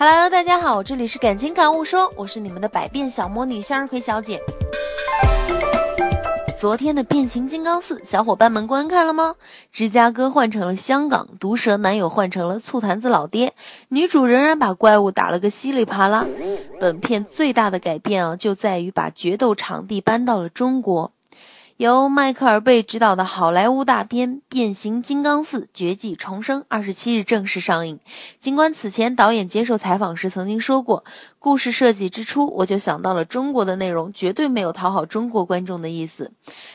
Hello，大家好，这里是感情感悟说，我是你们的百变小魔女向日葵小姐。昨天的变形金刚四，小伙伴们观看了吗？芝加哥换成了香港，毒蛇男友换成了醋坛子老爹，女主仍然把怪物打了个稀里啪啦。本片最大的改变啊，就在于把决斗场地搬到了中国。由迈克尔·贝执导的好莱坞大片《变形金刚四：绝迹重生》二十七日正式上映。尽管此前导演接受采访时曾经说过，故事设计之初我就想到了中国的内容绝对没有讨好中国观众的意思，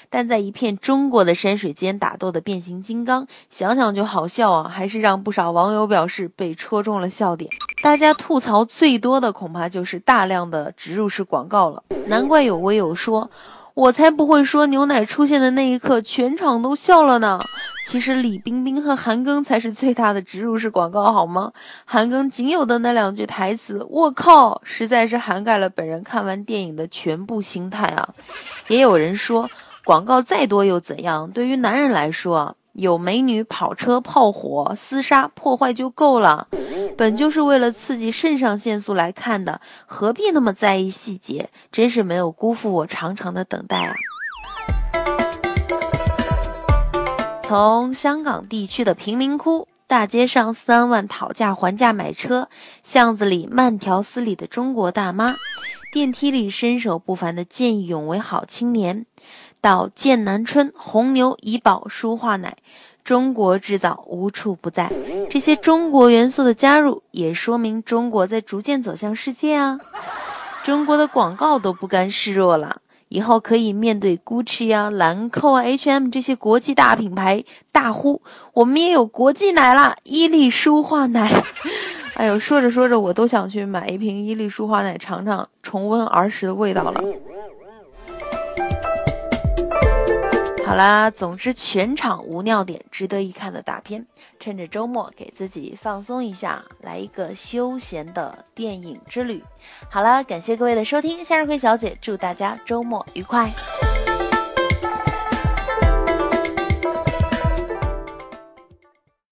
但在一片中国的山水间打斗的变形金刚，想想就好笑啊！还是让不少网友表示被戳中了笑点。大家吐槽最多的恐怕就是大量的植入式广告了，难怪有微友说。我才不会说牛奶出现的那一刻全场都笑了呢。其实李冰冰和韩庚才是最大的植入式广告，好吗？韩庚仅有的那两句台词，我靠，实在是涵盖了本人看完电影的全部心态啊。也有人说，广告再多又怎样？对于男人来说。有美女、跑车、炮火、厮杀、破坏就够了，本就是为了刺激肾上腺素来看的，何必那么在意细节？真是没有辜负我长长的等待啊！从香港地区的贫民窟，大街上三万讨价还价买车，巷子里慢条斯理的中国大妈，电梯里身手不凡的见义勇为好青年。到剑南春、红牛、怡宝、舒化奶，中国制造无处不在。这些中国元素的加入，也说明中国在逐渐走向世界啊！中国的广告都不甘示弱了，以后可以面对 GUCCI 啊、兰蔻啊、H&M 这些国际大品牌大呼：“我们也有国际奶啦，伊利舒化奶！” 哎呦，说着说着，我都想去买一瓶伊利舒化奶尝尝，重温儿时的味道了。好啦，总之全场无尿点，值得一看的大片。趁着周末给自己放松一下，来一个休闲的电影之旅。好了，感谢各位的收听，向日葵小姐祝大家周末愉快。